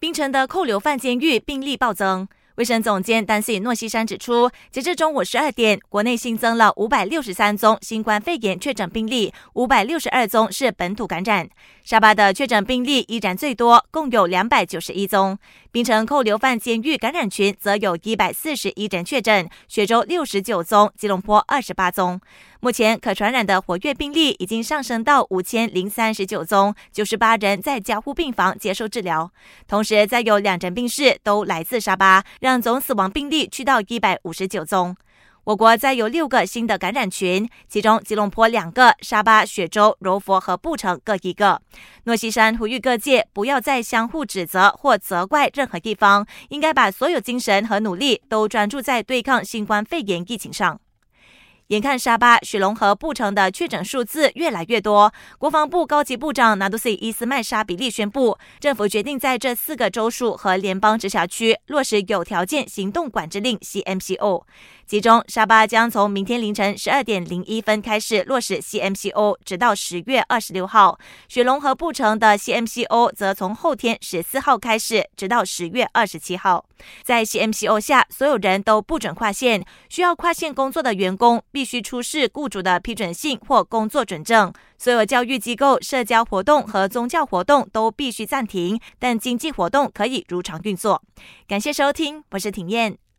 槟城的扣留犯监狱病例暴增。卫生总监丹西诺西山指出，截至中午十二点，国内新增了五百六十三宗新冠肺炎确诊病例，五百六十二宗是本土感染。沙巴的确诊病例依然最多，共有两百九十一宗。槟城扣留犯监狱感染群则有一百四十一人确诊，雪州六十九宗，吉隆坡二十八宗。目前可传染的活跃病例已经上升到五千零三十九宗，九十八人在加护病房接受治疗。同时，再有两人病逝都来自沙巴，让总死亡病例去到一百五十九宗。我国再有六个新的感染群，其中吉隆坡两个，沙巴、雪州、柔佛和布城各一个。诺西山呼吁各界不要再相互指责或责怪任何地方，应该把所有精神和努力都专注在对抗新冠肺炎疫情上。眼看沙巴、雪龙和布城的确诊数字越来越多，国防部高级部长纳杜西伊斯曼沙比利宣布，政府决定在这四个州属和联邦直辖区落实有条件行动管制令 （CMCO）。其中，沙巴将从明天凌晨十二点零一分开始落实 CMCO，直到十月二十六号；雪龙和布城的 CMCO 则从后天十四号开始，直到十月二十七号。在 CMCO 下，所有人都不准跨线，需要跨线工作的员工必必须出示雇主的批准信或工作准证。所有教育机构、社交活动和宗教活动都必须暂停，但经济活动可以如常运作。感谢收听，我是庭燕。